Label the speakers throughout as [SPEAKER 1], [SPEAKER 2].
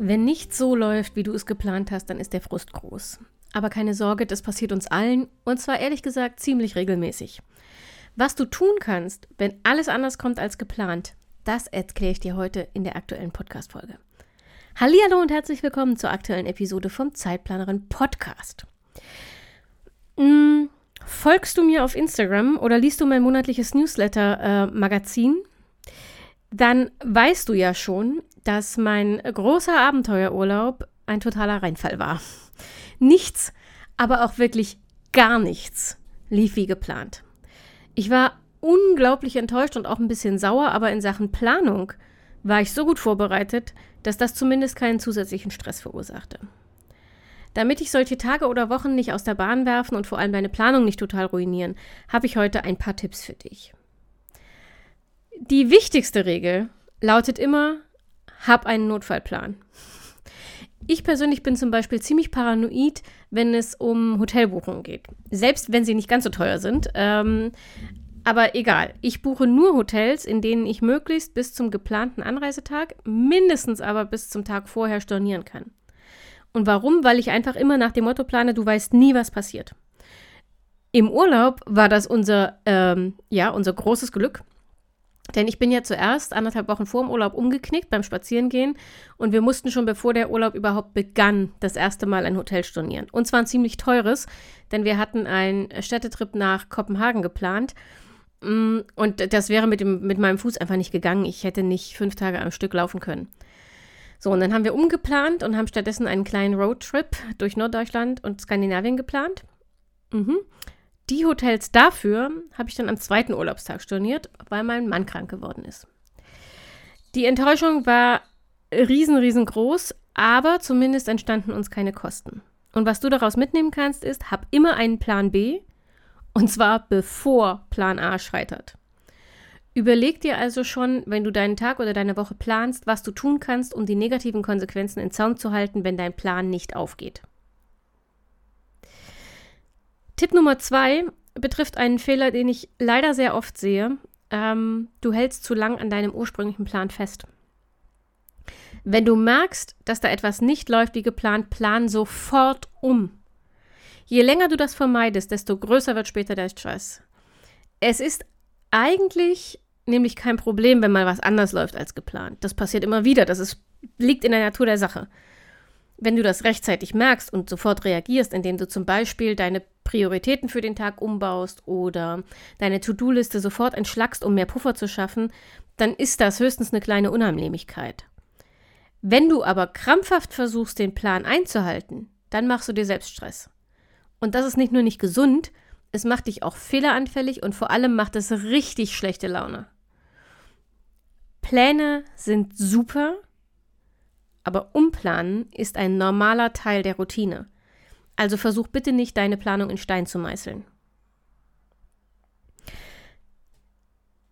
[SPEAKER 1] Wenn nichts so läuft, wie du es geplant hast, dann ist der Frust groß. Aber keine Sorge, das passiert uns allen und zwar ehrlich gesagt ziemlich regelmäßig. Was du tun kannst, wenn alles anders kommt als geplant, das erkläre ich dir heute in der aktuellen Podcast-Folge. Hallo und herzlich willkommen zur aktuellen Episode vom Zeitplanerin Podcast. Hm, folgst du mir auf Instagram oder liest du mein monatliches Newsletter-Magazin? Äh, dann weißt du ja schon, dass mein großer Abenteuerurlaub ein totaler Reinfall war. Nichts, aber auch wirklich gar nichts lief wie geplant. Ich war unglaublich enttäuscht und auch ein bisschen sauer, aber in Sachen Planung war ich so gut vorbereitet, dass das zumindest keinen zusätzlichen Stress verursachte. Damit ich solche Tage oder Wochen nicht aus der Bahn werfen und vor allem deine Planung nicht total ruinieren, habe ich heute ein paar Tipps für dich. Die wichtigste Regel lautet immer, hab einen Notfallplan. Ich persönlich bin zum Beispiel ziemlich paranoid, wenn es um Hotelbuchungen geht. Selbst wenn sie nicht ganz so teuer sind. Ähm, aber egal, ich buche nur Hotels, in denen ich möglichst bis zum geplanten Anreisetag, mindestens aber bis zum Tag vorher stornieren kann. Und warum? Weil ich einfach immer nach dem Motto plane, du weißt nie, was passiert. Im Urlaub war das unser, ähm, ja, unser großes Glück. Denn ich bin ja zuerst anderthalb Wochen vor dem Urlaub umgeknickt beim Spazierengehen und wir mussten schon bevor der Urlaub überhaupt begann, das erste Mal ein Hotel stornieren. Und zwar ein ziemlich teures, denn wir hatten einen Städtetrip nach Kopenhagen geplant mm, und das wäre mit, dem, mit meinem Fuß einfach nicht gegangen. Ich hätte nicht fünf Tage am Stück laufen können. So, und dann haben wir umgeplant und haben stattdessen einen kleinen Roadtrip durch Norddeutschland und Skandinavien geplant. Mhm. Die Hotels dafür habe ich dann am zweiten Urlaubstag storniert, weil mein Mann krank geworden ist. Die Enttäuschung war riesen, riesengroß, aber zumindest entstanden uns keine Kosten. Und was du daraus mitnehmen kannst, ist, hab immer einen Plan B, und zwar bevor Plan A scheitert. Überleg dir also schon, wenn du deinen Tag oder deine Woche planst, was du tun kannst, um die negativen Konsequenzen in Zaum zu halten, wenn dein Plan nicht aufgeht. Tipp Nummer zwei betrifft einen Fehler, den ich leider sehr oft sehe. Ähm, du hältst zu lang an deinem ursprünglichen Plan fest. Wenn du merkst, dass da etwas nicht läuft wie geplant, plan sofort um. Je länger du das vermeidest, desto größer wird später der Stress. Es ist eigentlich nämlich kein Problem, wenn mal was anders läuft als geplant. Das passiert immer wieder. Das ist, liegt in der Natur der Sache. Wenn du das rechtzeitig merkst und sofort reagierst, indem du zum Beispiel deine Prioritäten für den Tag umbaust oder deine To-Do-Liste sofort entschlackst, um mehr Puffer zu schaffen, dann ist das höchstens eine kleine Unannehmlichkeit. Wenn du aber krampfhaft versuchst, den Plan einzuhalten, dann machst du dir selbst Stress. Und das ist nicht nur nicht gesund, es macht dich auch fehleranfällig und vor allem macht es richtig schlechte Laune. Pläne sind super, aber umplanen ist ein normaler Teil der Routine. Also versuch bitte nicht, deine Planung in Stein zu meißeln.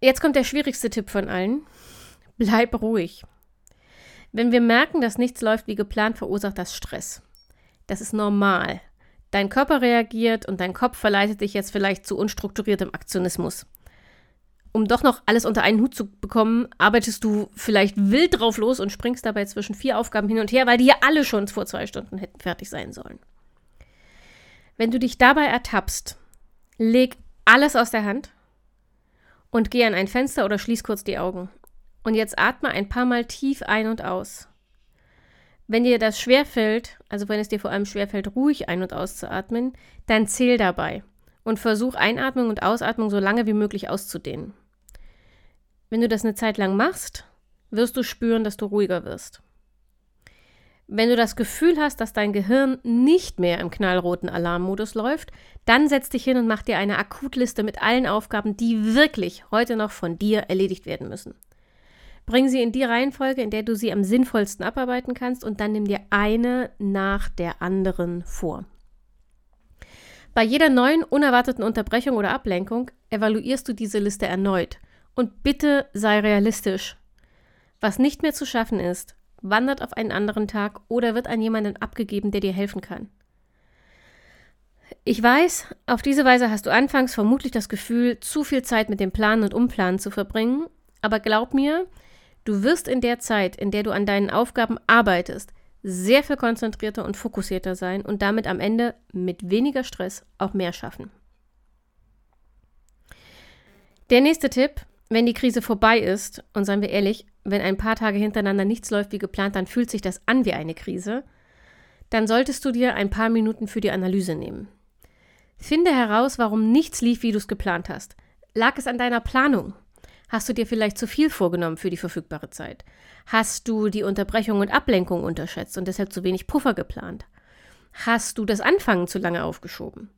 [SPEAKER 1] Jetzt kommt der schwierigste Tipp von allen. Bleib ruhig. Wenn wir merken, dass nichts läuft wie geplant, verursacht das Stress. Das ist normal. Dein Körper reagiert und dein Kopf verleitet dich jetzt vielleicht zu unstrukturiertem Aktionismus um doch noch alles unter einen Hut zu bekommen, arbeitest du vielleicht wild drauf los und springst dabei zwischen vier Aufgaben hin und her, weil die ja alle schon vor zwei Stunden hätten fertig sein sollen. Wenn du dich dabei ertappst, leg alles aus der Hand und geh an ein Fenster oder schließ kurz die Augen. Und jetzt atme ein paar Mal tief ein und aus. Wenn dir das schwerfällt, also wenn es dir vor allem schwerfällt, ruhig ein- und auszuatmen, dann zähl dabei und versuch Einatmung und Ausatmung so lange wie möglich auszudehnen. Wenn du das eine Zeit lang machst, wirst du spüren, dass du ruhiger wirst. Wenn du das Gefühl hast, dass dein Gehirn nicht mehr im knallroten Alarmmodus läuft, dann setz dich hin und mach dir eine Akutliste mit allen Aufgaben, die wirklich heute noch von dir erledigt werden müssen. Bring sie in die Reihenfolge, in der du sie am sinnvollsten abarbeiten kannst und dann nimm dir eine nach der anderen vor. Bei jeder neuen unerwarteten Unterbrechung oder Ablenkung evaluierst du diese Liste erneut. Und bitte sei realistisch. Was nicht mehr zu schaffen ist, wandert auf einen anderen Tag oder wird an jemanden abgegeben, der dir helfen kann. Ich weiß, auf diese Weise hast du anfangs vermutlich das Gefühl, zu viel Zeit mit dem Planen und Umplanen zu verbringen, aber glaub mir, du wirst in der Zeit, in der du an deinen Aufgaben arbeitest, sehr viel konzentrierter und fokussierter sein und damit am Ende mit weniger Stress auch mehr schaffen. Der nächste Tipp, wenn die Krise vorbei ist, und seien wir ehrlich, wenn ein paar Tage hintereinander nichts läuft wie geplant, dann fühlt sich das an wie eine Krise, dann solltest du dir ein paar Minuten für die Analyse nehmen. Finde heraus, warum nichts lief, wie du es geplant hast. Lag es an deiner Planung? Hast du dir vielleicht zu viel vorgenommen für die verfügbare Zeit? Hast du die Unterbrechung und Ablenkung unterschätzt und deshalb zu wenig Puffer geplant? Hast du das Anfangen zu lange aufgeschoben?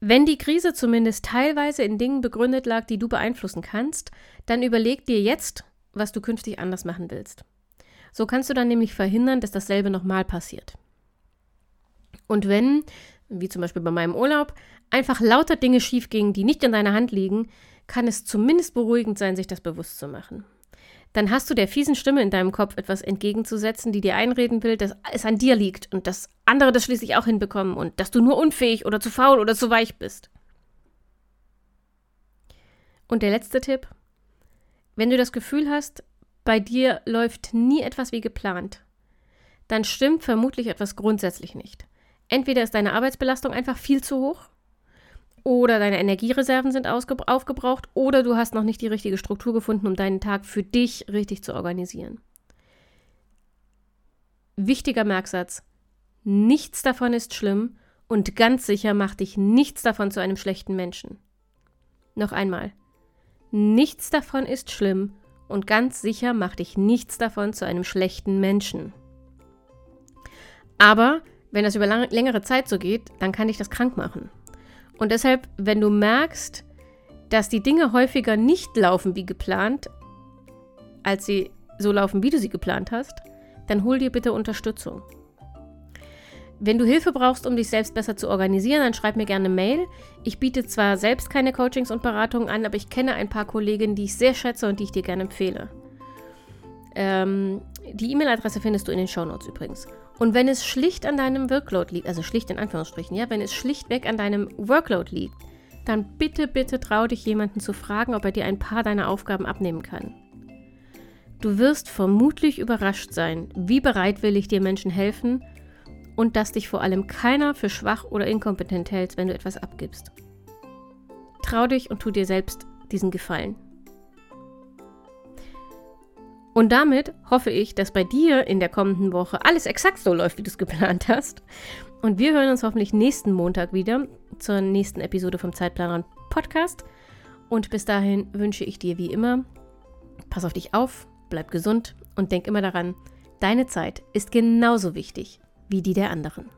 [SPEAKER 1] Wenn die Krise zumindest teilweise in Dingen begründet lag, die du beeinflussen kannst, dann überleg dir jetzt, was du künftig anders machen willst. So kannst du dann nämlich verhindern, dass dasselbe nochmal passiert. Und wenn, wie zum Beispiel bei meinem Urlaub, einfach lauter Dinge schiefgingen, die nicht in deiner Hand liegen, kann es zumindest beruhigend sein, sich das bewusst zu machen. Dann hast du der fiesen Stimme in deinem Kopf etwas entgegenzusetzen, die dir einreden will, dass es an dir liegt und dass andere das schließlich auch hinbekommen und dass du nur unfähig oder zu faul oder zu weich bist. Und der letzte Tipp, wenn du das Gefühl hast, bei dir läuft nie etwas wie geplant, dann stimmt vermutlich etwas grundsätzlich nicht. Entweder ist deine Arbeitsbelastung einfach viel zu hoch oder deine Energiereserven sind aufgebraucht oder du hast noch nicht die richtige Struktur gefunden, um deinen Tag für dich richtig zu organisieren. Wichtiger Merksatz. Nichts davon ist schlimm und ganz sicher macht dich nichts davon zu einem schlechten Menschen. Noch einmal. Nichts davon ist schlimm und ganz sicher macht dich nichts davon zu einem schlechten Menschen. Aber wenn das über lang längere Zeit so geht, dann kann dich das krank machen. Und deshalb, wenn du merkst, dass die Dinge häufiger nicht laufen wie geplant, als sie so laufen, wie du sie geplant hast, dann hol dir bitte Unterstützung. Wenn du Hilfe brauchst, um dich selbst besser zu organisieren, dann schreib mir gerne eine Mail. Ich biete zwar selbst keine Coachings und Beratungen an, aber ich kenne ein paar Kolleginnen, die ich sehr schätze und die ich dir gerne empfehle. Ähm, die E-Mail-Adresse findest du in den Shownotes übrigens. Und wenn es schlicht an deinem Workload liegt, also schlicht in Anführungsstrichen, ja, wenn es schlichtweg an deinem Workload liegt, dann bitte, bitte trau dich jemanden zu fragen, ob er dir ein paar deiner Aufgaben abnehmen kann. Du wirst vermutlich überrascht sein, wie bereitwillig dir Menschen helfen und dass dich vor allem keiner für schwach oder inkompetent hält, wenn du etwas abgibst. Trau dich und tu dir selbst diesen Gefallen. Und damit hoffe ich, dass bei dir in der kommenden Woche alles exakt so läuft, wie du es geplant hast. Und wir hören uns hoffentlich nächsten Montag wieder zur nächsten Episode vom Zeitplaner Podcast. Und bis dahin wünsche ich dir wie immer, pass auf dich auf, bleib gesund und denk immer daran, deine Zeit ist genauso wichtig wie die der anderen.